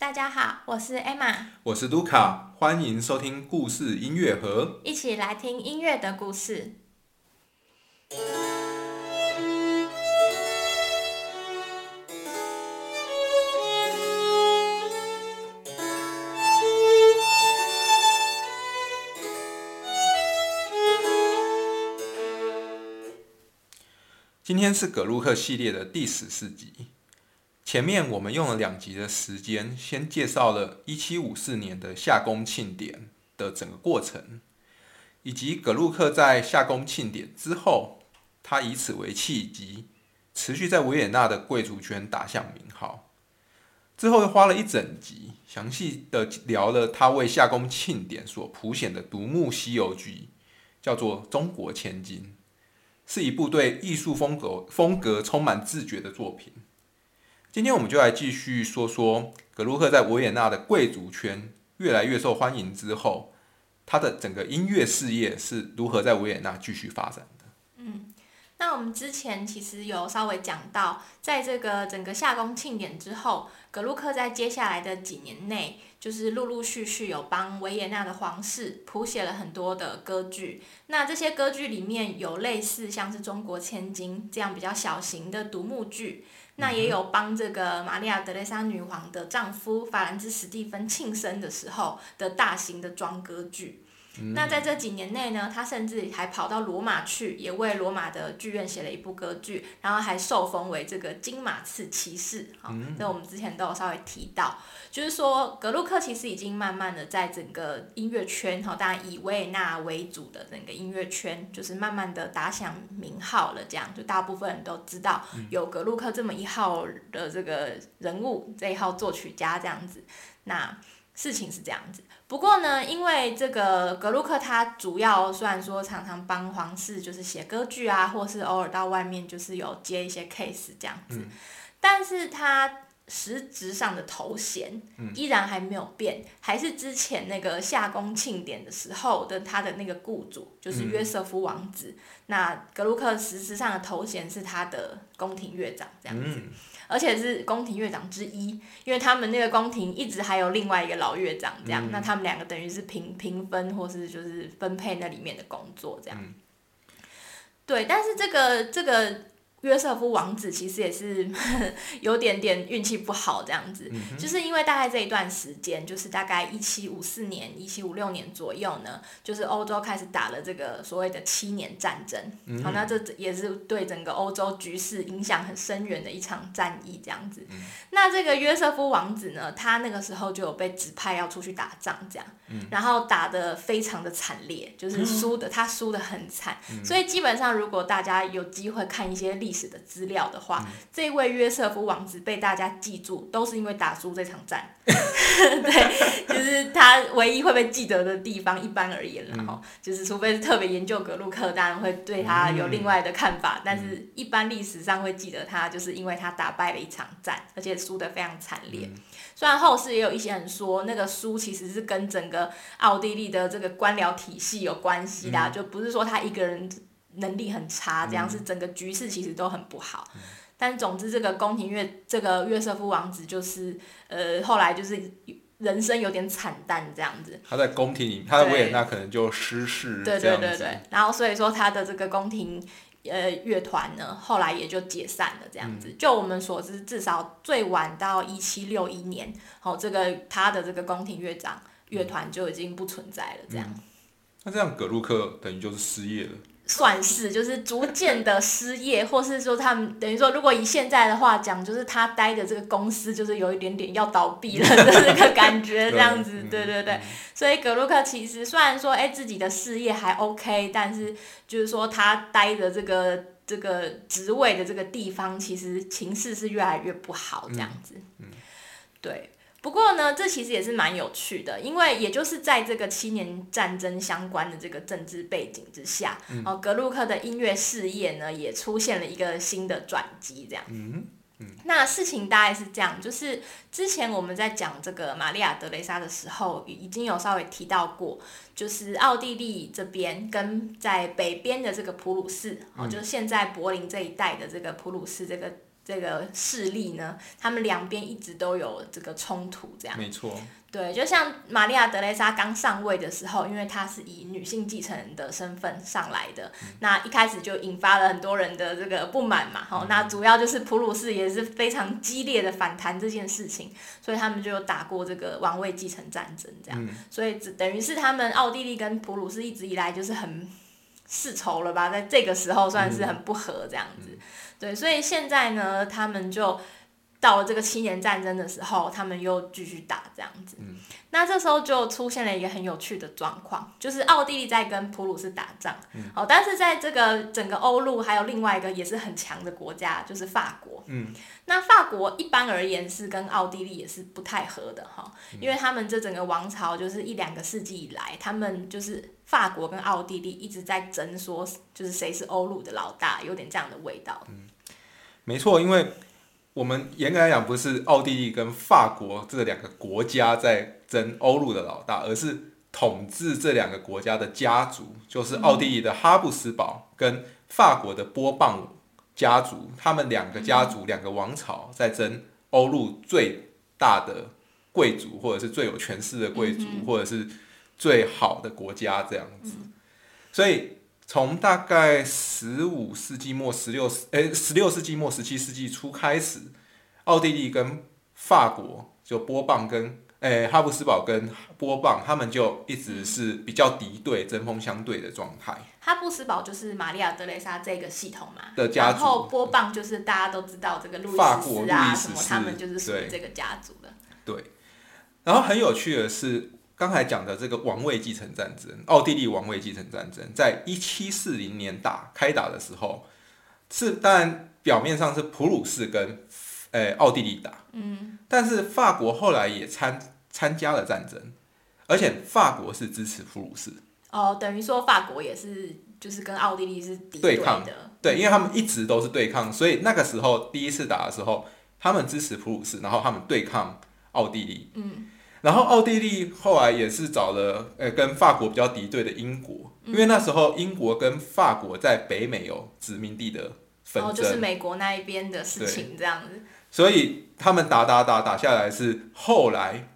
大家好，我是 Emma，我是卢卡，欢迎收听故事音乐盒，一起来听音乐的故事。今天是葛鲁克系列的第十四集。前面我们用了两集的时间，先介绍了1754年的夏宫庆典的整个过程，以及葛鲁克在夏宫庆典之后，他以此为契机，持续在维也纳的贵族圈打响名号。之后又花了一整集，详细的聊了他为夏宫庆典所谱写的独幕西游剧，叫做《中国千金》，是一部对艺术风格风格充满自觉的作品。今天我们就来继续说说格鲁克在维也纳的贵族圈越来越受欢迎之后，他的整个音乐事业是如何在维也纳继续发展的。嗯，那我们之前其实有稍微讲到，在这个整个夏宫庆典之后，格鲁克在接下来的几年内，就是陆陆续续有帮维也纳的皇室谱写了很多的歌剧。那这些歌剧里面有类似像是《中国千金》这样比较小型的独幕剧。那也有帮这个玛利亚德蕾莎女皇的丈夫法兰兹史蒂芬庆生的时候的大型的装歌剧。那在这几年内呢，他甚至还跑到罗马去，也为罗马的剧院写了一部歌剧，然后还受封为这个金马刺骑士。好，那我们之前都有稍微提到，就是说格鲁克其实已经慢慢的在整个音乐圈，哈，当然以维也纳为主的整个音乐圈，就是慢慢的打响名号了。这样，就大部分人都知道有格鲁克这么一号的这个人物，这一号作曲家这样子。那事情是这样子。不过呢，因为这个格鲁克他主要虽然说常常帮皇室就是写歌剧啊，或是偶尔到外面就是有接一些 case 这样子，但是他实质上的头衔依然还没有变，还是之前那个夏宫庆典的时候的他的那个雇主就是约瑟夫王子。那格鲁克实质上的头衔是他的宫廷乐长这样子。而且是宫廷乐长之一，因为他们那个宫廷一直还有另外一个老乐长，这样，那他们两个等于是平平分或是就是分配那里面的工作这样。对，但是这个这个。约瑟夫王子其实也是 有点点运气不好这样子，就是因为大概这一段时间，就是大概一七五四年、一七五六年左右呢，就是欧洲开始打了这个所谓的七年战争。好，那这也是对整个欧洲局势影响很深远的一场战役这样子。那这个约瑟夫王子呢，他那个时候就有被指派要出去打仗这样，然后打的非常的惨烈，就是输的 他输的很惨，所以基本上如果大家有机会看一些历历史的资料的话，这位约瑟夫王子被大家记住，都是因为打输这场战。对，就是他唯一会被记得的地方。一般而言，然后就是除非是特别研究格鲁克，当然会对他有另外的看法。但是，一般历史上会记得他，就是因为他打败了一场战，而且输得非常惨烈。虽然后世也有一些人说，那个输其实是跟整个奥地利的这个官僚体系有关系的，就不是说他一个人。能力很差，这样是整个局势其实都很不好。但总之，这个宫廷乐这个约瑟夫王子就是呃，后来就是人生有点惨淡这样子。他在宫廷里，他在维也纳可能就失势。对对对对。然后所以说他的这个宫廷呃乐团呢，后来也就解散了这样子。就我们所知，至少最晚到一七六一年，好，这个他的这个宫廷乐长乐团就已经不存在了这样。那这样葛鲁克等于就是失业了。算是就是逐渐的失业，或是说他们等于说，如果以现在的话讲，就是他待的这个公司就是有一点点要倒闭了的这个感觉，这样子，对对对。所以格鲁克其实虽然说，哎，自己的事业还 OK，但是就是说他待的这个这个职位的这个地方，其实情势是越来越不好，这样子。嗯，对。不过呢，这其实也是蛮有趣的，因为也就是在这个七年战争相关的这个政治背景之下，哦，格鲁克的音乐事业呢也出现了一个新的转机，这样。嗯嗯。那事情大概是这样，就是之前我们在讲这个玛利亚德雷莎的时候，已经有稍微提到过，就是奥地利这边跟在北边的这个普鲁士，哦，就是现在柏林这一带的这个普鲁士这个。这个势力呢，他们两边一直都有这个冲突，这样。没错。对，就像玛利亚德雷莎刚上位的时候，因为她是以女性继承人的身份上来的，那一开始就引发了很多人的这个不满嘛。好，那主要就是普鲁士也是非常激烈的反弹这件事情，所以他们就有打过这个王位继承战争，这样。所以只等于是他们奥地利跟普鲁士一直以来就是很世仇了吧，在这个时候算是很不和这样子。对，所以现在呢，他们就。到了这个七年战争的时候，他们又继续打这样子。那这时候就出现了一个很有趣的状况，就是奥地利在跟普鲁士打仗。哦，但是在这个整个欧陆还有另外一个也是很强的国家，就是法国。嗯。那法国一般而言是跟奥地利也是不太合的哈，因为他们这整个王朝就是一两个世纪以来，他们就是法国跟奥地利一直在争，说就是谁是欧陆的老大，有点这样的味道。嗯，没错，因为。我们严格来讲，不是奥地利跟法国这两个国家在争欧陆的老大，而是统治这两个国家的家族，就是奥地利的哈布斯堡跟法国的波旁家族，他们两个家族、两个王朝在争欧陆最大的贵族，或者是最有权势的贵族，或者是最好的国家这样子，所以。从大概十五世纪末、十六世诶十六世纪末、十七世纪初开始，奥地利跟法国就波旁跟诶哈布斯堡跟波旁，他们就一直是比较敌对、针锋相对的状态。哈布斯堡就是玛利亚德雷莎这个系统嘛，的家族，然后波旁就是大家都知道这个路易斯啊什么，他们就是属于这个家族的。对，然后很有趣的是。刚才讲的这个王位继承战争，奥地利王位继承战争，在一七四零年打开打的时候，是当然表面上是普鲁士跟诶奥地利打，嗯，但是法国后来也参参加了战争，而且法国是支持普鲁士。哦，等于说法国也是就是跟奥地利是对抗的，对，因为他们一直都是对抗，所以那个时候第一次打的时候，他们支持普鲁士，然后他们对抗奥地利，嗯。然后奥地利后来也是找了呃跟法国比较敌对的英国，因为那时候英国跟法国在北美有殖民地的纷争，就是美国那一边的事情这样子。所以他们打打打打下来是后来，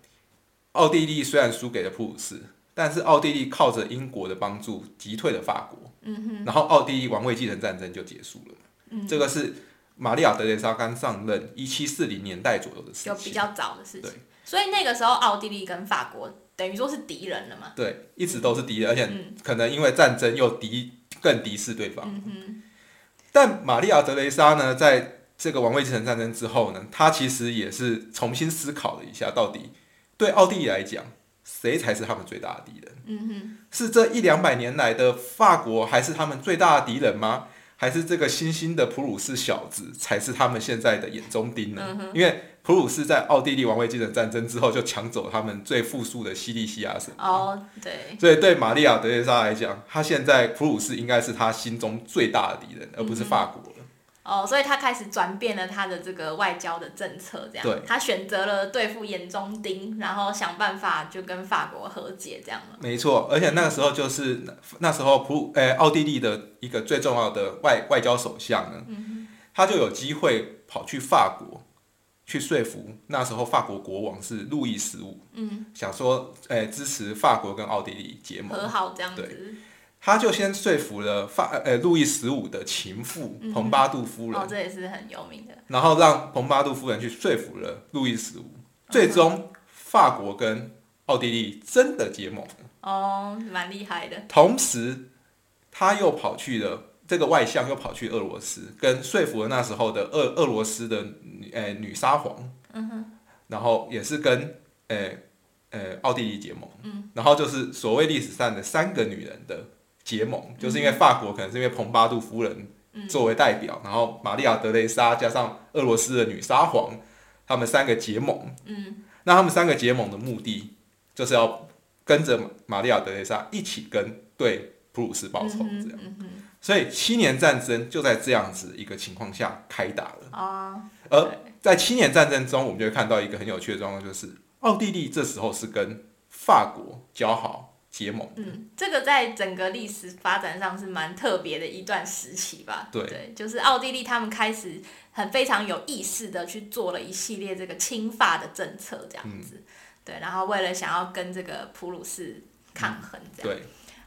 奥地利虽然输给了普鲁士，但是奥地利靠着英国的帮助击退了法国，嗯哼。然后奥地利王位继承战争就结束了。嗯，这个是玛利亚德雷莎刚上任一七四零年代左右的事情，就比较早的事情。对。所以那个时候，奥地利跟法国等于说是敌人了嘛？对，一直都是敌人，而且可能因为战争又敌更敌视对方。但玛利亚德雷莎呢，在这个王位继承战争之后呢，他其实也是重新思考了一下，到底对奥地利来讲，谁才是他们最大的敌人？嗯哼，是这一两百年来的法国，还是他们最大的敌人吗？还是这个新兴的普鲁士小子才是他们现在的眼中钉呢？因为普鲁士在奥地利王位继承战争之后就抢走他们最富庶的西利西亚省。哦，对。所以对玛利亚德雷莎来讲，他现在普鲁士应该是他心中最大的敌人，而不是法国。哦，所以他开始转变了他的这个外交的政策，这样，他选择了对付眼中钉，然后想办法就跟法国和解，这样了。没错，而且那个时候就是那时候普诶奥地利的一个最重要的外外交首相呢，他就有机会跑去法国去说服那时候法国国王是路易十五，嗯，想说诶支持法国跟奥地利结盟和好这样子。他就先说服了法呃路易十五的情妇蓬巴杜夫人，哦，这也是很有名的。然后让蓬巴杜夫人去说服了路易十五，最终法国跟奥地利真的结盟。哦，蛮厉害的。同时，他又跑去了这个外相，又跑去俄罗斯，跟说服了那时候的俄俄罗斯的呃女沙皇。嗯哼。然后也是跟呃呃奥地利结盟。嗯。然后就是所谓历史上的三个女人的。结盟就是因为法国可能是因为蓬巴杜夫人作为代表，然后玛利亚德雷莎加上俄罗斯的女沙皇，他们三个结盟。嗯，那他们三个结盟的目的就是要跟着玛利亚德雷莎一起跟对普鲁士报仇，这样。所以七年战争就在这样子一个情况下开打了。啊，而在七年战争中，我们就会看到一个很有趣的状况，就是奥地利这时候是跟法国交好。结盟。嗯，这个在整个历史发展上是蛮特别的一段时期吧。对就是奥地利他们开始很非常有意识的去做了一系列这个亲法的政策，这样子。对，然后为了想要跟这个普鲁士抗衡，这样。对，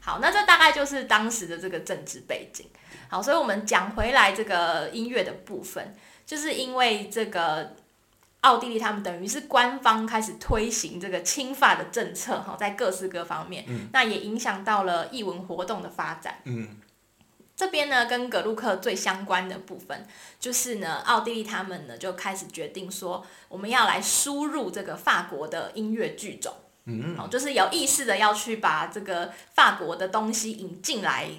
好，那这大概就是当时的这个政治背景。好，所以我们讲回来这个音乐的部分，就是因为这个奥地利他们等于是官方开始推行这个亲法的政策，哈，在各式各方面，那也影响到了艺文活动的发展。嗯，这边呢，跟格鲁克最相关的部分，就是呢，奥地利他们呢就开始决定说，我们要来输入这个法国的音乐剧种。嗯，哦，就是有意识的要去把这个法国的东西引进来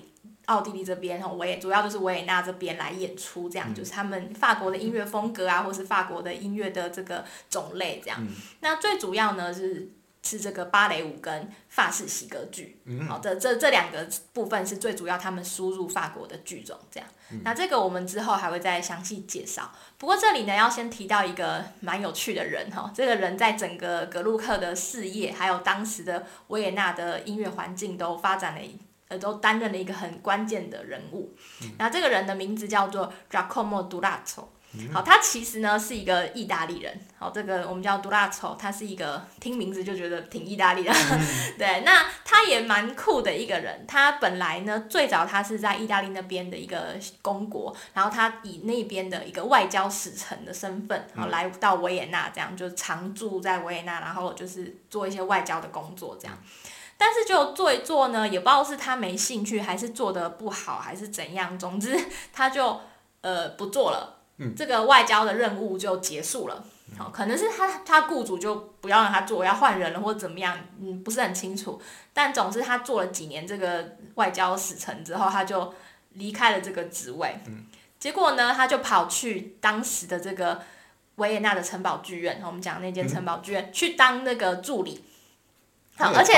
奥地利这边，哦，维主要就是维也纳这边来演出，这样、就是他们法国的音乐风格啊，或是法国的音乐的这个种类这样。那最主要呢是是这个芭蕾舞跟法式喜歌剧，好、这这这两个部分是最主要他们输入法国的剧种这样。那这个我们之后还会再详细介绍。不过这里呢，要先提到一个蛮有趣的人哈，这个人在整个格鲁克的事业，还有当时的维也纳的音乐环境都发展了一，呃，都担任了一个很关键的人物。那这个人的名字叫做 Giacomo Durazzo。好，他其实呢是一个意大利人。好，这个我们叫 Durazzo，他是一个听名字就觉得挺意大利的。对，那他也蛮酷的一个人。他本来呢，最早他是在意大利那边的一个公国，然后他以那边的一个外交使臣的身份，然后来到维也纳，这样就常住在维也纳，然后就是做一些外交的工作这样。但是就做一做呢，也不知道是他没兴趣，还是做的不好，还是怎样。总之，他就呃不做了。这个外交的任务就结束了。好，可能是他他雇主就不要让他做，要换人了或者怎么样，嗯，不是很清楚。但总之他做了几年这个外交使臣之后，他就离开了这个职位。结果呢，他就跑去当时的这个维也纳的城堡剧院，我们讲那间城堡剧院、去当那个助理。好，而且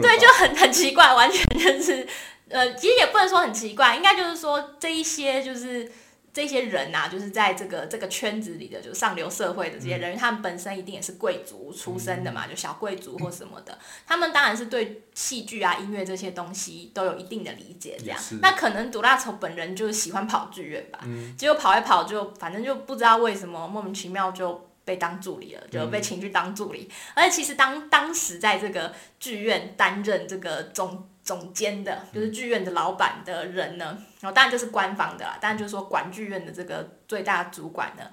对，就很很奇怪，完全就是呃，其实也不能说很奇怪，应该就是说这一些就是。这些人呐、就是在这个这个圈子里的，就是上流社会的这些人，他们本身一定也是贵族出身的嘛，就小贵族或什么的，他们当然是对戏剧啊、音乐这些东西都有一定的理解。这样，那可能杜拉丑本人就是喜欢跑剧院吧，结果跑一跑就反正就不知道为什么莫名其妙就被当助理了，就被请去当助理。而且其实当当时在这个剧院担任这个总总监的，就是剧院的老板的人呢，然后当然就是官方的啦，当然就是说管剧院的这个最大主管呢，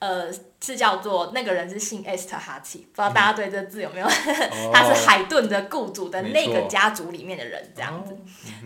呃，是叫做那个人是姓 Esther 哈奇，不知道大家对这个字有没有？他是海顿的雇主的那个家族里面的人，这样子。哦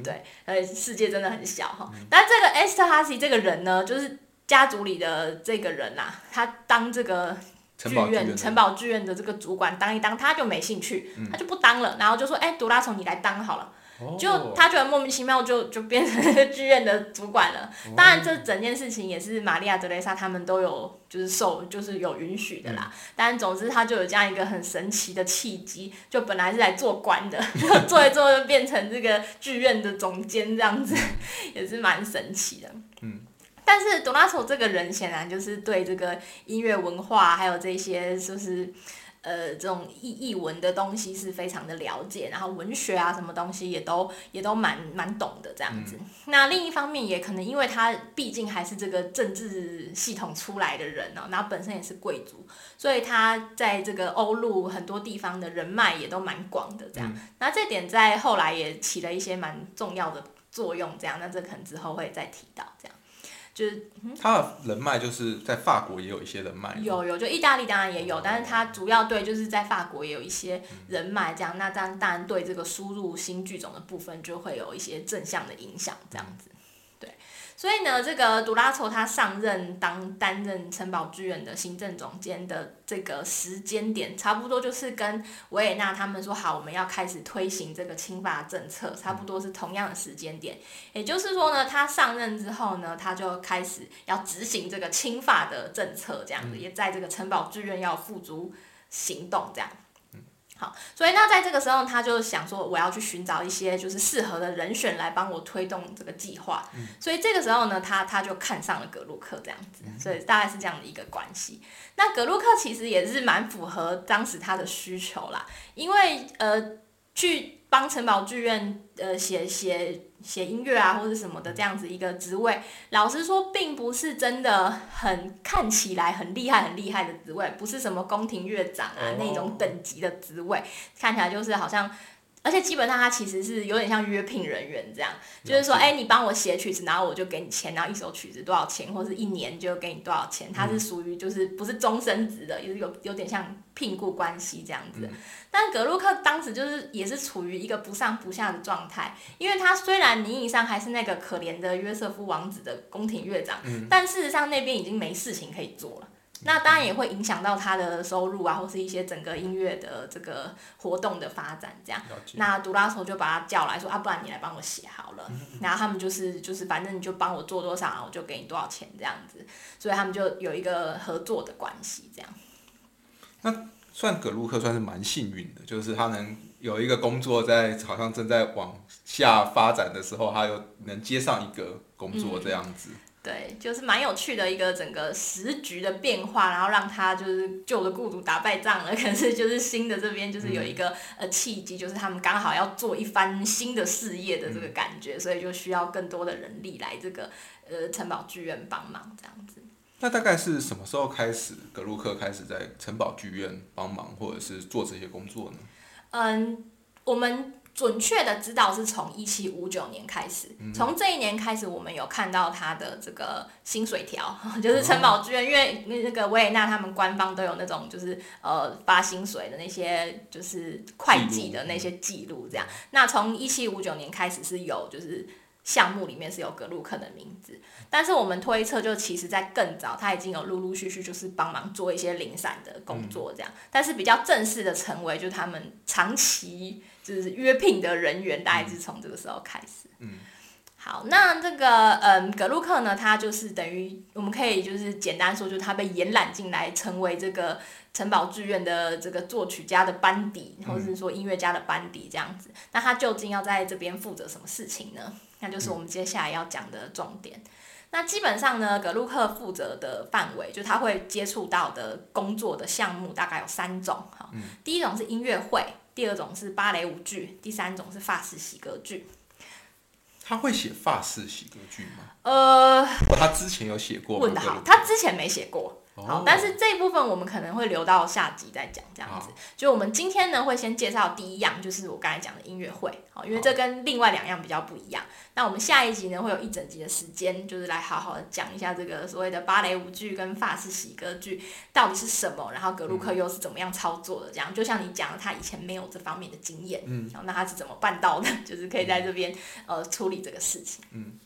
对，呃，世界真的很小哈。但这个 Esther 哈奇这个人呢，就是家族里的这个人呐、他当这个剧院城堡剧院的这个主管当一当，他就没兴趣，他就不当了，然后就说：“哎、杜拉虫你来当好了。”就哦他觉得莫名其妙就 就变成那个剧院的主管了。当然，这整件事情也是玛利亚·德雷莎他们都有就是受就是有允许的啦。但总之，他就有这样一个很神奇的契机，就本来是来做官的，做一做就变成这个剧院的总监这样子，也是蛮神奇的。嗯。但是多拉索这个人显然就是对这个音乐文化还有这些就是。呃，这种译译文的东西是非常的了解，然后文学啊，什么东西也都也都蛮蛮懂的这样子。那另一方面，也可能因为他毕竟还是这个政治系统出来的人哦，然后本身也是贵族，所以他在这个欧陆很多地方的人脉也都蛮广的这样。那这点在后来也起了一些蛮重要的作用，这样。那这可能之后会再提到这样。就是他的人脉就是在法国也有一些人脉，有有，就意大利当然也有，但是他主要对就是在法国也有一些人脉，这样，那当然当然对这个输入新剧种的部分就会有一些正向的影响，这样子，对，所以呢，这个杜拉筹他上任当担任城堡剧院的行政总监的这个时间点，差不多就是跟维也纳他们说好，我们要开始推行这个侵法政策，差不多是同样的时间点。也就是说呢，他上任之后呢，他就开始要执行这个侵法的政策，这样子，也在这个城堡剧院要付诸行动，这样。好，所以那在这个时候，他就想说，我要去寻找一些就是适合的人选来帮我推动这个计划。所以这个时候呢，他他就看上了格鲁克这样子，所以大概是这样的一个关系。那格鲁克其实也是蛮符合当时他的需求啦，因为呃。去帮城堡剧院呃写写写音乐啊，或者什么的这样子一个职位，老实说，并不是真的很看起来很厉害很厉害的职位，不是什么宫廷乐长啊那种等级的职位，看起来就是好像。而且基本上他其实是有点像约聘人员这样，就是说，哎，你帮我写曲子，然后我就给你钱，然后一首曲子多少钱，或者是一年就给你多少钱。他是属于就是不是终身职的，也是有有点像聘雇关系这样子。但格鲁克当时就是也是处于一个不上不下的状态，因为他虽然名义上还是那个可怜的约瑟夫王子的宫廷乐长，但事实上那边已经没事情可以做了。那当然也会影响到他的收入啊，或是一些整个音乐的这个活动的发展这样。那杜拉索就把他叫来说啊，不然你来帮我写好了。然后他们就是就是反正你就帮我做多少，我就给你多少钱这样子。所以他们就有一个合作的关系这样。那算葛鲁克算是蛮幸运的，就是他能有一个工作在好像正在往下发展的时候，他又能接上一个工作这样子。对，就是蛮有趣的一个整个时局的变化，然后让他就是旧的雇主打败仗了，可是就是新的这边就是有一个呃契机，就是他们刚好要做一番新的事业的这个感觉，所以就需要更多的人力来这个呃城堡剧院帮忙这样子。那大概是什么时候开始格鲁克开始在城堡剧院帮忙或者是做这些工作呢？嗯，我们。准确的知道是从一七五九年开始，从这一年开始，我们有看到他的这个薪水条，就是城堡剧院，因为那个维也纳他们官方都有那种就是呃发薪水的那些就是会计的那些记录，这样。那从一七五九年开始是有就是项目里面是有格鲁克的名字，但是我们推测就其实在更早他已经有陆陆续续就是帮忙做一些零散的工作这样，但是比较正式的成为就是他们长期。就是约聘的人员，大概是从这个时候开始。嗯，好，那这个嗯，格鲁克呢，他就是等于我们可以就是简单说，就是他被延揽进来，成为这个城堡剧院的这个作曲家的班底，或者是说音乐家的班底这样子。那他究竟要在这边负责什么事情呢？那就是我们接下来要讲的重点。那基本上呢，格鲁克负责的范围，就他会接触到的工作的项目大概有三种。哈，第一种是音乐会。第二种是芭蕾舞剧，第三种是法式喜歌剧。他会写法式喜歌剧吗？呃，他之前有写过。问的好，他之前没写过。好，但是这一部分我们可能会留到下集再讲，这样子。就我们今天呢，会先介绍第一样，就是我刚才讲的音乐会，好，因为这跟另外两样比较不一样。那我们下一集呢，会有一整集的时间，就是来好好的讲一下这个所谓的芭蕾舞剧跟法式喜歌剧到底是什么，然后格鲁克又是怎么样操作的，这样。就像你讲，他以前没有这方面的经验，嗯，那他是怎么办到的？就是可以在这边呃处理这个事情，嗯。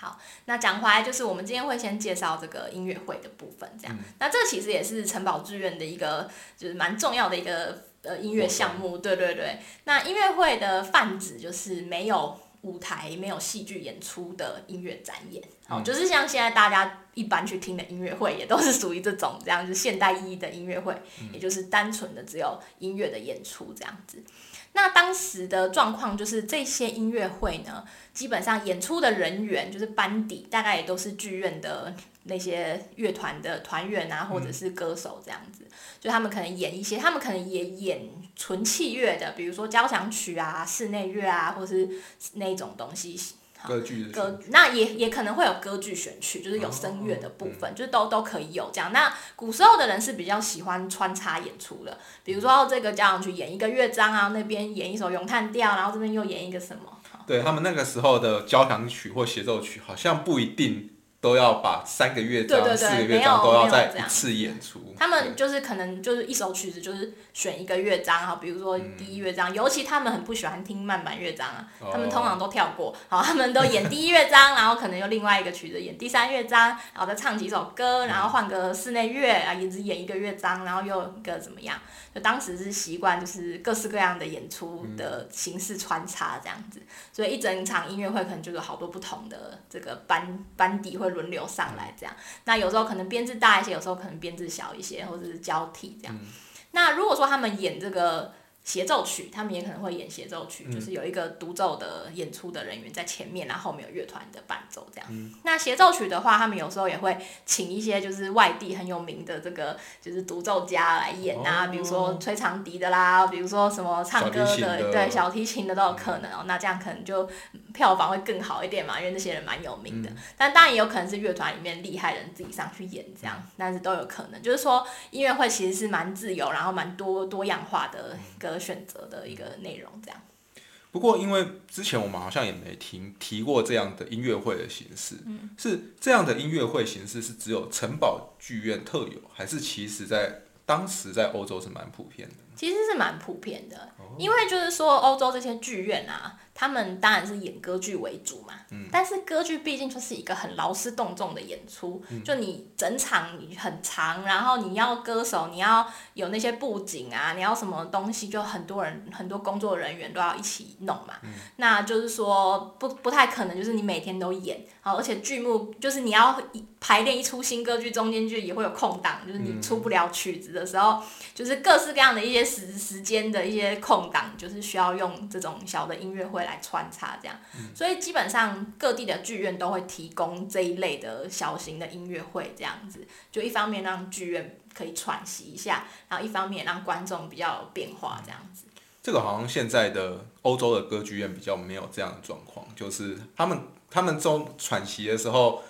好，那讲回来就是我们今天会先介绍这个音乐会的部分，这样。那这其实也是城堡剧院的一个就是蛮重要的一个呃音乐项目，对对对。那音乐会的泛指就是没有舞台、没有戏剧演出的音乐展演，好，就是像现在大家一般去听的音乐会，也都是属于这种这样子现代意义的音乐会，也就是单纯的只有音乐的演出这样子。那当时的状况就是这些音乐会呢，基本上演出的人员就是班底，大概也都是剧院的那些乐团的团员啊，或者是歌手这样子。就他们可能演一些，他们可能也演纯器乐的，比如说交响曲啊、室内乐啊，或是那种东西。歌剧歌那也也可能会有歌剧选曲，就是有声乐的部分，就是都都可以有这样。那古时候的人是比较喜欢穿插演出的，比如说这个交响曲演一个乐章啊，那边演一首咏叹调，然后这边又演一个什么。对他们那个时候的交响曲或协奏曲，好像不一定。都要把三个乐章、四个乐章都要在一次演出。他们就是可能就是一首曲子，就是选一个乐章哈，比如说第一乐章，尤其他们很不喜欢听慢板乐章啊，他们通常都跳过，好，他们都演第一乐章，然后可能又另外一个曲子演第三乐章，然后再唱几首歌，然后换个室内乐啊，一直演一个乐章，然后又一个怎么样？就当时是习惯就是各式各样的演出的形式穿插这样子，所以一整场音乐会可能就有好多不同的这个班班底会。轮流上来这样，那有时候可能编制大一些，有时候可能编制小一些，或者是交替这样。那如果说他们演这个协奏曲，他们也可能会演协奏曲，就是有一个独奏的演出的人员在前面，然后后面有乐团的伴奏这样。那协奏曲的话，他们有时候也会请一些就是外地很有名的这个就是独奏家来演啊，比如说吹长笛的啦，比如说什么唱歌的，对小提琴的都有可能哦。那这样可能就票房会更好一点嘛，因为那些人蛮有名的。但当然也有可能是乐团里面厉害人自己上去演这样，但是都有可能。就是说音乐会其实是蛮自由，然后蛮多多样化的一个。选择的一个内容，这样。不过，因为之前我们好像也没提提过这样的音乐会的形式，嗯，是这样的音乐会形式是只有城堡剧院特有，还是其实在当时在欧洲是蛮普遍的？其实是蛮普遍的，因为就是说欧洲这些剧院啊。他们当然是演歌剧为主嘛，但是歌剧毕竟就是一个很劳师动众的演出，就你整场你很长，然后你要歌手，你要有那些布景啊，你要什么东西，就很多人很多工作人员都要一起弄嘛。那就是说不不太可能，就是你每天都演，好，而且剧目就是你要排练一出新歌剧，中间就也会有空档，就是你出不了曲子的时候，就是各式各样的一些时时间的一些空档，就是需要用这种小的音乐会。来穿插这样，所以基本上各地的剧院都会提供这一类的小型的音乐会，这样子就一方面让剧院可以喘息一下，然后一方面让观众比较有变化这样子。这个好像现在的欧洲的歌剧院比较没有这样的状况，就是他们他们中喘息的时候，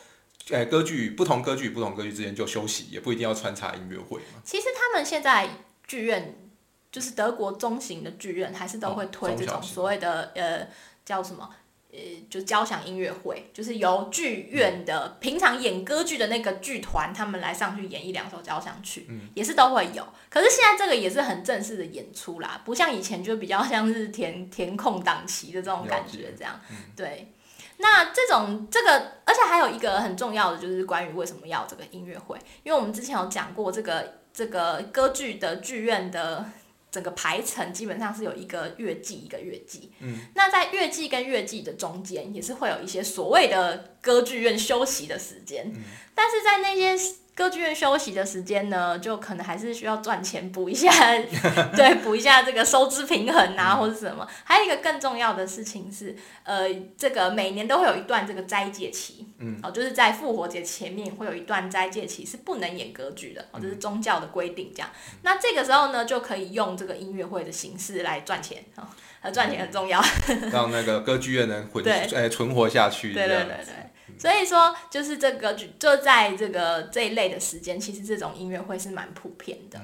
哎，歌剧不同歌剧不同歌剧之间就休息，也不一定要穿插音乐会嘛。其实他们现在剧院。就是德国中型的剧院，还是都会推这种所谓的呃叫什么呃就交响音乐会，就是由剧院的平常演歌剧的那个剧团，他们来上去演一两首交响曲，也是都会有。可是现在这个也是很正式的演出啦，不像以前就比较像是填填空档期的这种感觉这样。对，那这种这个，而且还有一个很重要的就是关于为什么要这个音乐会，因为我们之前有讲过这个这个歌剧的剧院的。整个排程基本上是有一个月季一个月季，嗯，那在月季跟月季的中间也是会有一些所谓的歌剧院休息的时间，但是在那些。歌剧院休息的时间呢，就可能还是需要赚钱补一下，对，补一下这个收支平衡啊，或者什么。还有一个更重要的事情是，呃，这个每年都会有一段这个斋戒期，嗯，哦，就是在复活节前面会有一段斋戒期是不能演歌剧的，哦，这是宗教的规定，这样。那这个时候呢，就可以用这个音乐会的形式来赚钱，哦，赚钱很重要，让那个歌剧院能混，哎，存活下去，对对对对。所以说，就是这个就在这个这一类的时间，其实这种音乐会是蛮普遍的。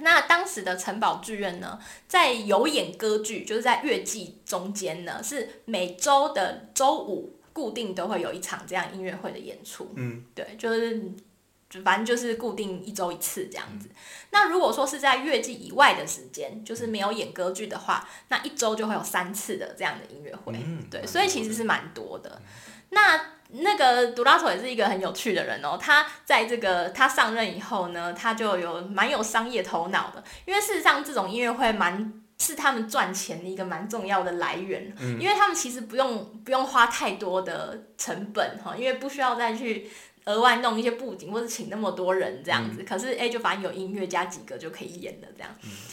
那当时的城堡剧院呢，在有演歌剧，就是在月季中间呢，是每周的周五固定都会有一场这样音乐会的演出。嗯，对，就是就反正就是固定一周一次这样子。那如果说是在月季以外的时间，就是没有演歌剧的话，那一周就会有三次的这样的音乐会。对，所以其实是蛮多的。那那个杜拉索也是一个很有趣的人哦，他在这个他上任以后呢，他就有蛮有商业头脑的，因为事实上这种音乐会蛮是他们赚钱的一个蛮重要的来源，嗯。因为他们其实不用不用花太多的成本哈，因为不需要再去额外弄一些布景或者请那么多人这样子，可是哎就反正有音乐家几个就可以演的这样，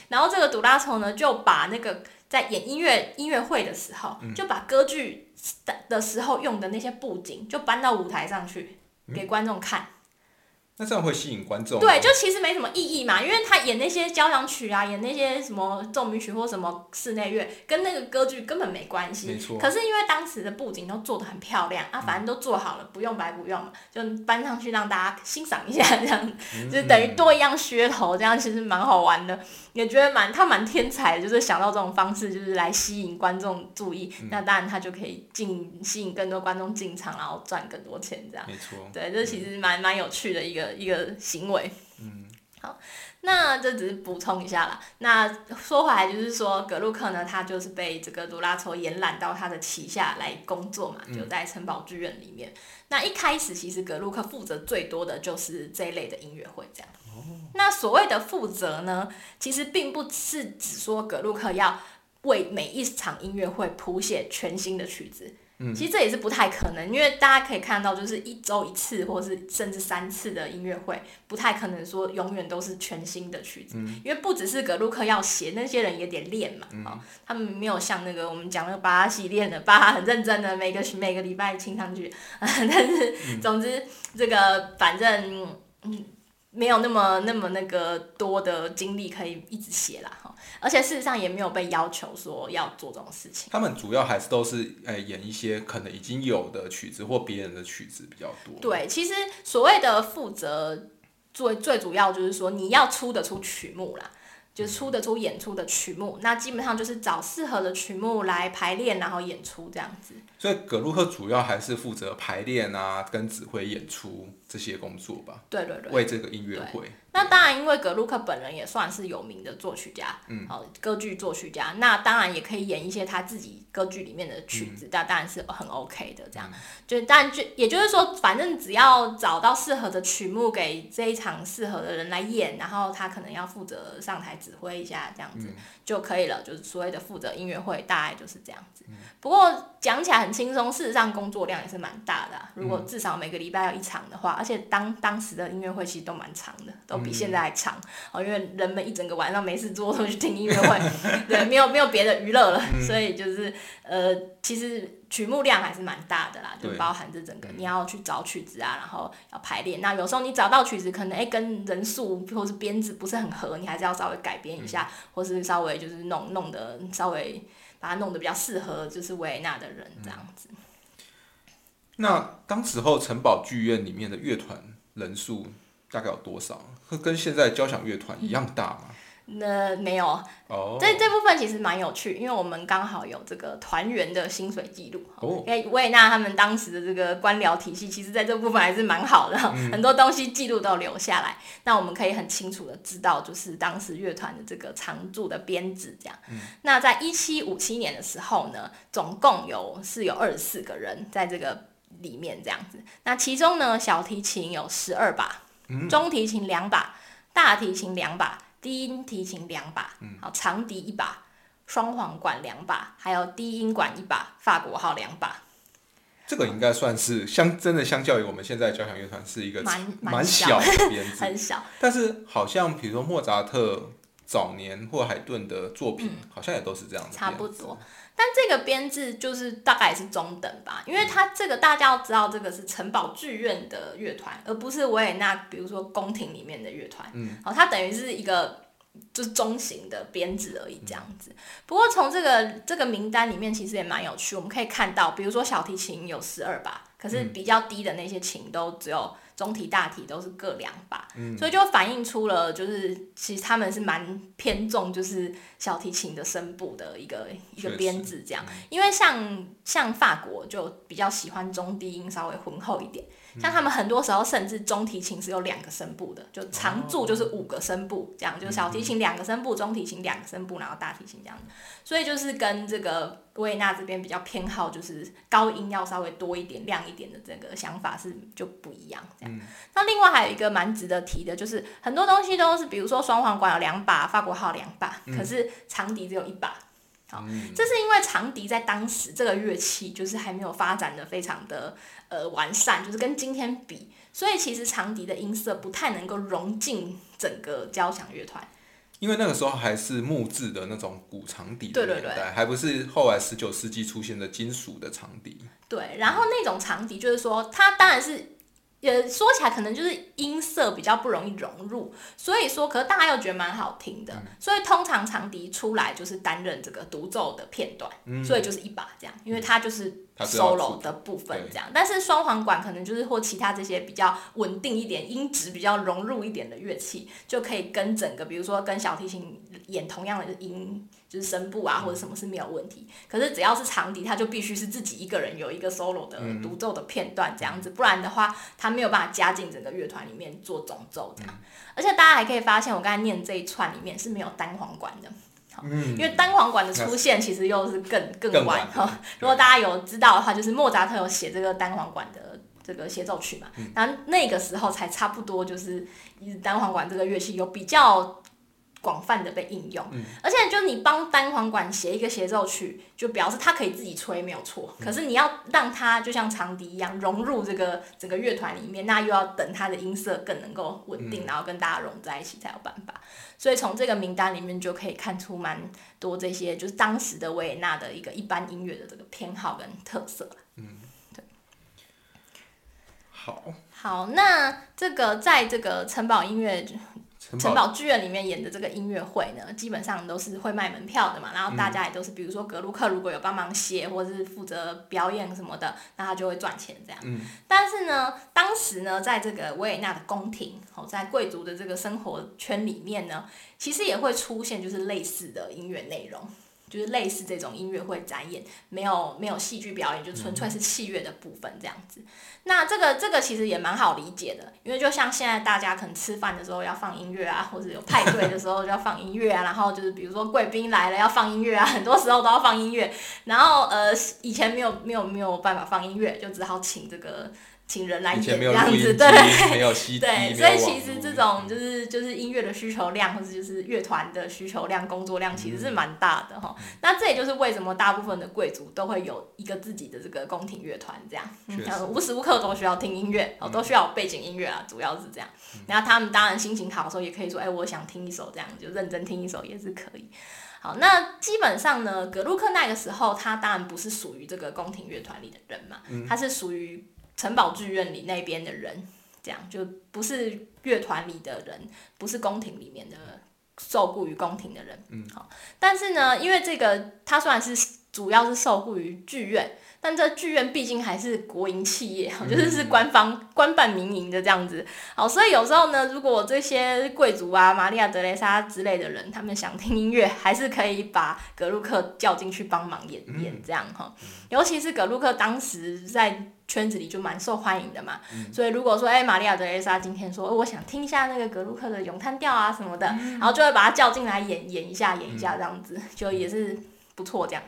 然后这个杜拉索呢就把那个在演音乐音乐会的时候就把歌剧。的的时候用的那些布景就搬到舞台上去给观众看，那这样会吸引观众？对，就其实没什么意义嘛，因为他演那些交响曲啊，演那些什么奏鸣曲或什么室内乐，跟那个歌剧根本没关系。没错。可是因为当时的布景都做的很漂亮啊，反正都做好了，不用白不用嘛，就搬上去让大家欣赏一下，这样就等于多一样噱头，这样其实蛮好玩的。也觉得蛮他蛮天才的，就是想到这种方式，就是来吸引观众注意。那当然他就可以进吸引更多观众进场，然后赚更多钱这样。没错。对，这其实蛮蛮有趣的一个一个行为。嗯。好，那这只是补充一下啦。那说回来就是说，格鲁克呢，他就是被这个杜拉抽延揽到他的旗下来工作嘛，就在城堡剧院里面。那一开始其实格鲁克负责最多的就是这一类的音乐会这样。那所谓的负责呢，其实并不是只说格鲁克要为每一场音乐会谱写全新的曲子，其实这也是不太可能，因为大家可以看到，就是一周一次，或是甚至三次的音乐会，不太可能说永远都是全新的曲子。因为不只是格鲁克要写，那些人也得练嘛。哦，他们没有像那个我们讲那个巴西练的，巴哈很认真的每个每个礼拜听上去。但是总之，这个反正嗯。没有那么那么那个多的精力可以一直写啦哈，而且事实上也没有被要求说要做这种事情。他们主要还是都是诶演一些可能已经有的曲子或别人的曲子比较多。对，其实所谓的负责最最主要就是说你要出得出曲目啦。就出得出演出的曲目，那基本上就是找适合的曲目来排练，然后演出这样子。所以葛鲁克主要还是负责排练啊，跟指挥演出这些工作吧。对对对。为这个音乐会。那当然，因为格鲁克本人也算是有名的作曲家，嗯，哦，歌剧作曲家，那当然也可以演一些他自己歌剧里面的曲子，那当然是很 OK 的。这样，就但就也就是说，反正只要找到适合的曲目给这一场适合的人来演，然后他可能要负责上台指挥一下，这样子就可以了。就是所谓的负责音乐会，大概就是这样子。不过讲起来很轻松，事实上工作量也是蛮大的。如果至少每个礼拜要一场的话，而且当当时的音乐会其实都蛮长的，都。比现在还长哦，因为人们一整个晚上没事做都去听音乐会，对，没有没有别的娱乐了，所以就是呃，其实曲目量还是蛮大的啦，就包含这整个你要去找曲子啊，然后要排练。那有时候你找到曲子，可能哎跟人数或是编制不是很合，你还是要稍微改编一下，或是稍微就是弄弄的稍微把它弄得比较适合就是维也纳的人这样子。那当时候城堡剧院里面的乐团人数。大概有多少？会跟现在交响乐团一样大吗？那没有。哦。这这部分其实蛮有趣，因为我们刚好有这个团员的薪水记录。哦。因为维也纳他们当时的这个官僚体系，其实在这部分还是蛮好的，很多东西记录都留下来。那我们可以很清楚的知道，就是当时乐团的这个常驻的编制这样。嗯。那在一七五七年的时候呢，总共有是有二十四个人在这个里面这样子。那其中呢，小提琴有十二把。中提琴两把，大提琴两把，低音提琴两把，好，长笛一把，双簧管两把，还有低音管一把，法国号两把。这个应该算是相真的相较于我们现在交响乐团是一个蛮蛮小的 编制，很小。但是好像比如说莫扎特早年或海顿的作品，好像也都是这样的，差不多。但这个编制就是大概也是中等吧，因为它这个大家要知道，这个是城堡剧院的乐团，而不是维也纳，比如说宫廷里面的乐团。嗯，好，它等于是一个就是中型的编制而已，这样子。不过从这个这个名单里面，其实也蛮有趣，我们可以看到，比如说小提琴有十二把，可是比较低的那些琴都只有。中提、大提都是各两把，所以就反映出了，就是其实他们是蛮偏重就是小提琴的声部的一个一个编制这样，因为像像法国就比较喜欢中低音稍微浑厚一点。像他们很多时候甚至中提琴是有两个声部的，就长柱就是五个声部，这样就小提琴两个声部，中提琴两个声部，然后大提琴这样所以就是跟这个维也纳这边比较偏好，就是高音要稍微多一点、亮一点的这个想法是就不一样。这样，那另外还有一个蛮值得提的，就是很多东西都是，比如说双簧管有两把，法国号两把，可是长笛只有一把。好，这是因为长笛在当时这个乐器就是还没有发展的非常的呃完善，就是跟今天比，所以其实长笛的音色不太能够融进整个交响乐团。因为那个时候还是木质的那种古长笛的年代，还不是后来十九世纪出现的金属的长笛。对，然后那种长笛就是说，它当然是。也说起来可能就是音色比较不容易融入，所以说，可是大家又觉得蛮好听的，所以通常长笛出来就是担任这个独奏的片段，所以就是一把这样，因为它就是 solo 的部分这样。但是双簧管可能就是或其他这些比较稳定一点、音质比较融入一点的乐器，就可以跟整个，比如说跟小提琴演同样的音。就是声部啊，或者什么是没有问题。可是只要是长笛，它就必须是自己一个人有一个 solo 的独奏的片段这样子，不然的话，它没有办法加进整个乐团里面做总奏这样。而且大家还可以发现，我刚才念这一串里面是没有单簧管的，因为单簧管的出现其实又是更更晚哈。如果大家有知道的话，就是莫扎特有写这个单簧管的这个协奏曲嘛，然后那个时候才差不多就是单簧管这个乐器有比较。广泛的被应用，嗯。而且就你帮单簧管写一个协奏曲，就表示它可以自己吹没有错，嗯。可是你要让它就像长笛一样融入这个整个乐团里面，那又要等它的音色更能够稳定，然后跟大家融在一起才有办法。所以从这个名单里面就可以看出蛮多这些，就是当时的维也纳的一个一般音乐的这个偏好跟特色。嗯，对。好，好，那这个在这个城堡音乐城城堡剧院里面演的这个音乐会呢，基本上都是会卖门票的嘛，然后大嗯家也都是，比如说格鲁克如果有帮忙写或者是负责表演什么的，那他就会赚钱这样。嗯但是呢，当时呢，在这个维也纳的宫廷，哦，在贵族的这个生活圈里面呢，其实也会出现就是类似的音乐内容。就是类似这种音乐会展演，没有没有戏剧表演，就纯粹是器乐的部分这样子。那这个这个其实也蛮好理解的，因为就像现在大家可能吃饭的时候要放音乐啊，或者有派对的时候就要放音乐啊，然后就是比如说贵宾来了要放音乐啊，很多时候都要放音乐。然后呃，以前没有没有没有办法放音乐，就只好请这个请人来演这样子，对。没有 CD，对，所以其实这种就是就是音乐的需求量，或者就是乐团的需求量、工作量，其实是蛮大的哈。那这也就是为什么大部分的贵族都会有一个自己的这个宫廷乐团，这样，无时无刻都需要听音乐，哦，都需要背景音乐啊，主要是这样。然后他们当然心情好的时候，也可以说，哎，我想听一首这样，就认真听一首也是可以。好，那基本上呢，格鲁克那个时候，他当然不是属于这个宫廷乐团里的人嘛，他是属于城堡剧院里那边的人，这样就不是乐团里的人，不是宫廷里面的受雇于宫廷的人。嗯，好，但是呢，因为这个他虽然是主要是受雇于剧院，但这剧院毕竟还是国营企业，就是是官方官办民营的这样子。好，所以有时候呢，如果这些贵族啊、玛利亚德雷莎之类的人，他们想听音乐，还是可以把格鲁克叫进去帮忙演演这样哈。尤其是格鲁克当时在圈子里就蛮受欢迎的嘛，所以如果说哎，玛利亚德雷莎今天说、哦我想听一下那个格鲁克的咏叹调啊什么的，然后就会把他叫进来演演一下演一下这样子，就也是不错这样。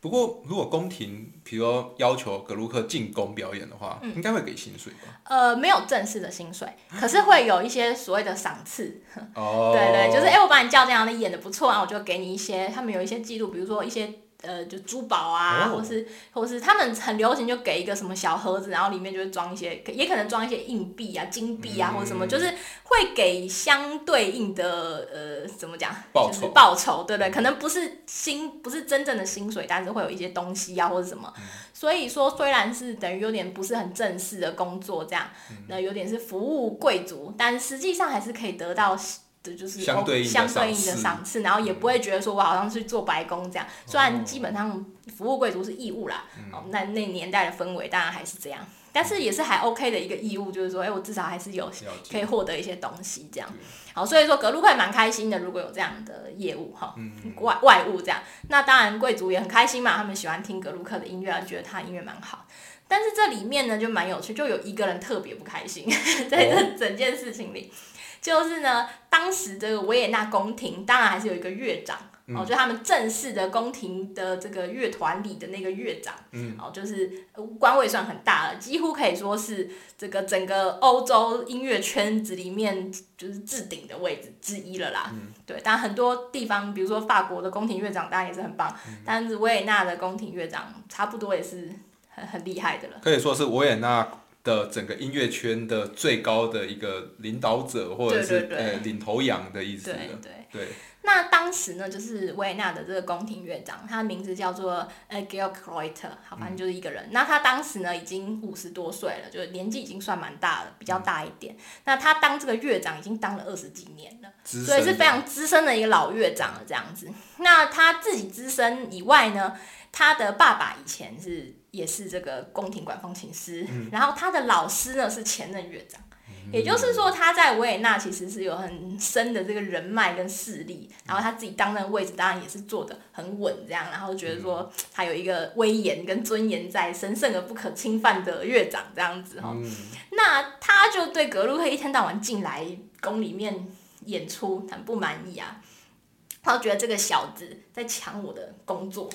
不过，如果宫廷，比如说要求格鲁克进宫表演的话，嗯。应该会给薪水吧？呃，没有正式的薪水，可是会有一些所谓的赏赐，哦，对对，就是哎、我把你叫这样，你演的不错啊，我就给你一些，他们有一些记录，比如说一些呃，就珠宝啊，哦。或是或是他们很流行，就给一个什么小盒子，然后里面就会装一些，也可能装一些硬币啊、金币啊，嗯或者什么，就是会给相对应的呃，怎么讲，就是报酬对不，对？对，可能不是薪，不是真正的薪水，但是会有一些东西啊，或者什么。嗯。所以说，虽然是等于有点不是很正式的工作这样，嗯。那有点是服务贵族，但实际上还是可以得到的就是相对应的相对应的赏赐，然后也不会觉得说我好像是做白工这样。虽哦。然基本上服务贵族是义务啦，嗯。哦，那那年代的氛围当然还是这样，但是也是还 OK 的一个义务，就是说，哎、我至少还是有可以，获得一些东西这样。好，所以说格鲁克也蛮开心的，如果有这样的业务哈，嗯，外外务这样，那当然贵族也很开心嘛，他们喜欢听格鲁克的音乐，觉得他音乐蛮好。但是这里面呢就蛮有趣，就有一个人特别不开心，在这整件事情里，就是呢，当时这个维也纳宫廷当然还是有一个乐长。哦，就他们正式的宫廷的这个乐团里的那个乐长，嗯，哦，就是呃官位算很大了，几乎可以说是这个整个欧洲音乐圈子里面就是置顶的位置之一了啦。嗯对，但很多地方，比如说法国的宫廷乐长当然也是很棒，嗯但是维也纳的宫廷乐长差不多也是很很厉害的了。可以说是维也纳的整个音乐圈的最高的一个领导者，或者是呃领头羊的意思对了。对。对，那当时呢，就是维也纳的这个宫廷乐长，他的名字叫做呃 Georg Reuter，好，反正就是一个人。那他当时呢已经五十多岁了，就是年纪已经算蛮大了，比较大一点。那他当这个乐长已经当了二十几年了。所以是非常资深的一个老乐长了，这样子。那他自己资深以外呢，他的爸爸以前是也是这个宫廷管风琴师，然后他的老师呢是前任乐长。也就是说，他在维也纳其实是有很深的这个人脉跟势力，然后他自己当那个位置，当然也是做的很稳，这样，然后觉得说他有一个威严跟尊严在，神圣而不可侵犯的乐长这样子哈。嗯，那他就对格鲁克一天到晚进来宫里面演出很不满意啊，他觉得这个小子在抢我的工作。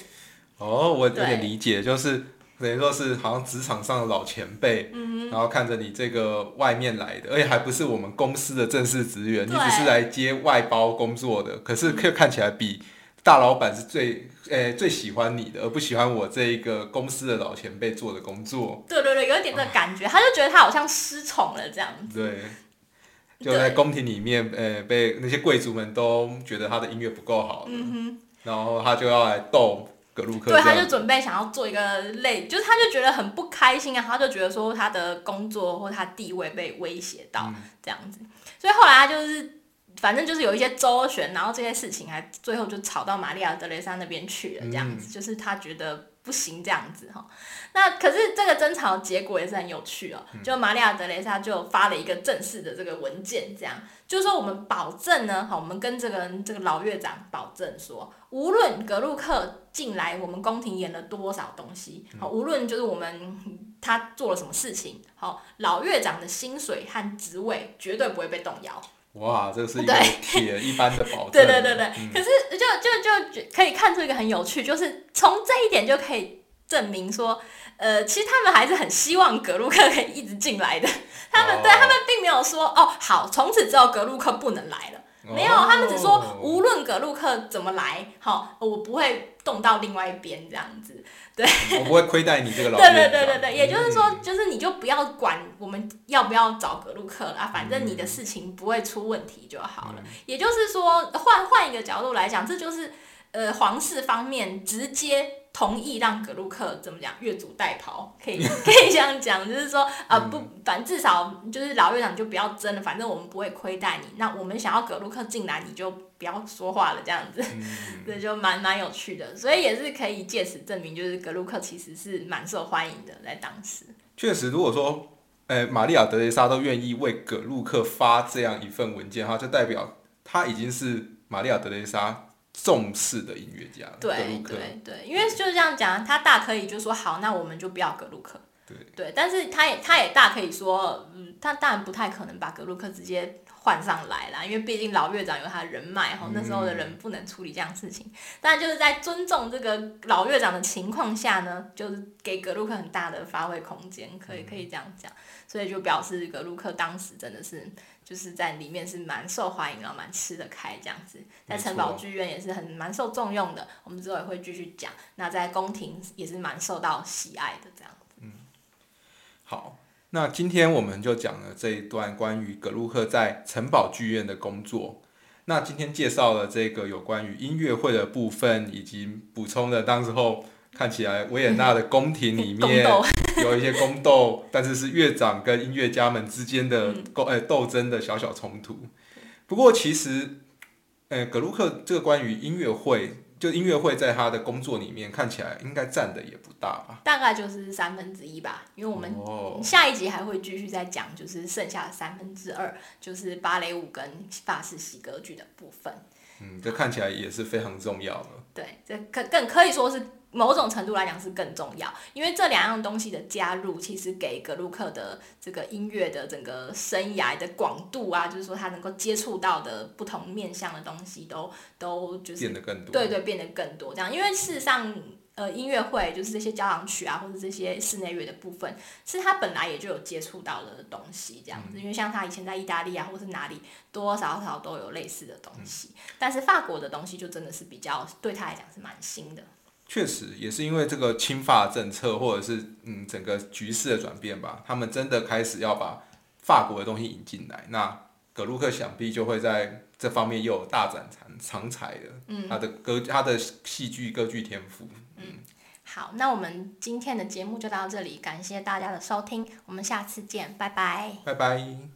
哦，我有点理解，就是等于说是好像职场上的老前辈，嗯然后看着你这个外面来的，而且还不是我们公司的正式职员，你只是来接外包工作的，可是却看起来比大老板是最诶、最喜欢你的，而不喜欢我这一个公司的老前辈做的工作。对对对，有一点这个感觉，他就觉得他好像失宠了这样子。对，就在宫廷里面，呃，被那些贵族们都觉得他的音乐不够好，嗯然后他就要来逗格鲁哼，对，他就。准备想要做一个类，就是他就觉得很不开心啊，他就觉得说他的工作或他地位被威胁到嗯这样子，所以后来他就是。反正就是有一些周旋，然后这些事情还最后就吵到玛利亚德雷莎那边去了，这样子，就是他觉得不行这样子哈。那可是这个争吵结果也是很有趣哦，就玛利亚德雷莎就发了一个正式的这个文件，这样就是说我们保证呢，好，我们跟这个这个老乐长保证说，无论格鲁克进来我们宫廷演了多少东西，好，无论就是我们他做了什么事情，好，老乐长的薪水和职位绝对不会被动摇。哇，这是一个铁一般的保证。对对对对，嗯可是就就就可以看出一个很有趣，就是从这一点就可以证明说，呃，其实他们还是很希望格鲁克可以一直进来的。他们、哦对他们并没有说哦，好，从此之后格鲁克不能来了。没有，他们只说哦无论格鲁克怎么来，好，我不会动到另外一边这样子。对我不会亏待你这个老对对对对对，也就是说嗯，就是你就不要管我们要不要找格鲁克了啊，反正你的事情不会出问题就好了。也就是说，换换一个角度来讲，这就是呃皇室方面直接同意让格鲁克怎么讲越俎代庖，可以 可以这样讲，就是说啊、不，反正至少就是老院长就不要争了，反正我们不会亏待你。那我们想要格鲁克进来，你就不要说话了，这样子。这就蛮蛮有趣的，所以也是可以借此证明，就是格鲁克其实是蛮受欢迎的，在当时。确实，如果说，呃，玛利亚德雷莎都愿意为葛鲁克发这样一份文件，哈，就代表他已经是玛利亚德雷莎重视的音乐家对对对，因为就是这样讲，他大可以就说好，那我们就不要格鲁克。对。对，但是他也他也大可以说，嗯，他当然不太可能把格鲁克直接换上来啦，因为毕竟老乐长有他的人脉哈，那时候的人不能处理这样事情。但就是在尊重这个老乐长的情况下呢，就是给格鲁克很大的发挥空间，可以可以这样讲，所以就表示格鲁克当时真的是就是在里面是蛮受欢迎，然后蛮吃得开这样子，在城堡剧院也是很蛮受重用的，我们之后也会继续讲。那在宫廷也是蛮受到喜爱的这样子。嗯。好，那今天我们就讲了这一段关于格鲁克在城堡剧院的工作。那今天介绍了这个有关于音乐会的部分，以及补充了当时候看起来维也纳的宫廷里面有一些宫斗，但是是乐长跟音乐家们之间的嗯斗呃斗争的小小冲突。不过其实，呃，格鲁克这个关于音乐会，就音乐会在他的工作里面看起来应该占的也不大吧？大概就是三分之一吧，因为我们哦，下一集还会继续再讲，就是剩下的三分之二，就是芭蕾舞跟法式喜歌剧的部分。嗯，这看起来也是非常重要的。对，这可更可以说是某种程度来讲是更重要，因为这两样东西的加入，其实给格鲁克的这个音乐的整个生涯的广度啊，就是说他能够接触到的不同面向的东西都都就是变得更多。对对，变得更多这样。因为事实上，呃，音乐会就是这些交响曲啊，或者这些室内乐的部分，是他本来也就有接触到的东西，这样子。因为像他以前在意大利啊，或是哪里，多多少少都有类似的东西。但是法国的东西就真的是比较对他来讲是蛮新的。确实也是因为这个亲法政策，或者是嗯整个局势的转变吧，他们真的开始要把法国的东西引进来。那格鲁克想必就会在这方面又有大展长长才的，嗯，他的歌他的戏剧歌剧天赋。嗯好，那我们今天的节目就到这里，感谢大家的收听，我们下次见，拜拜。拜拜。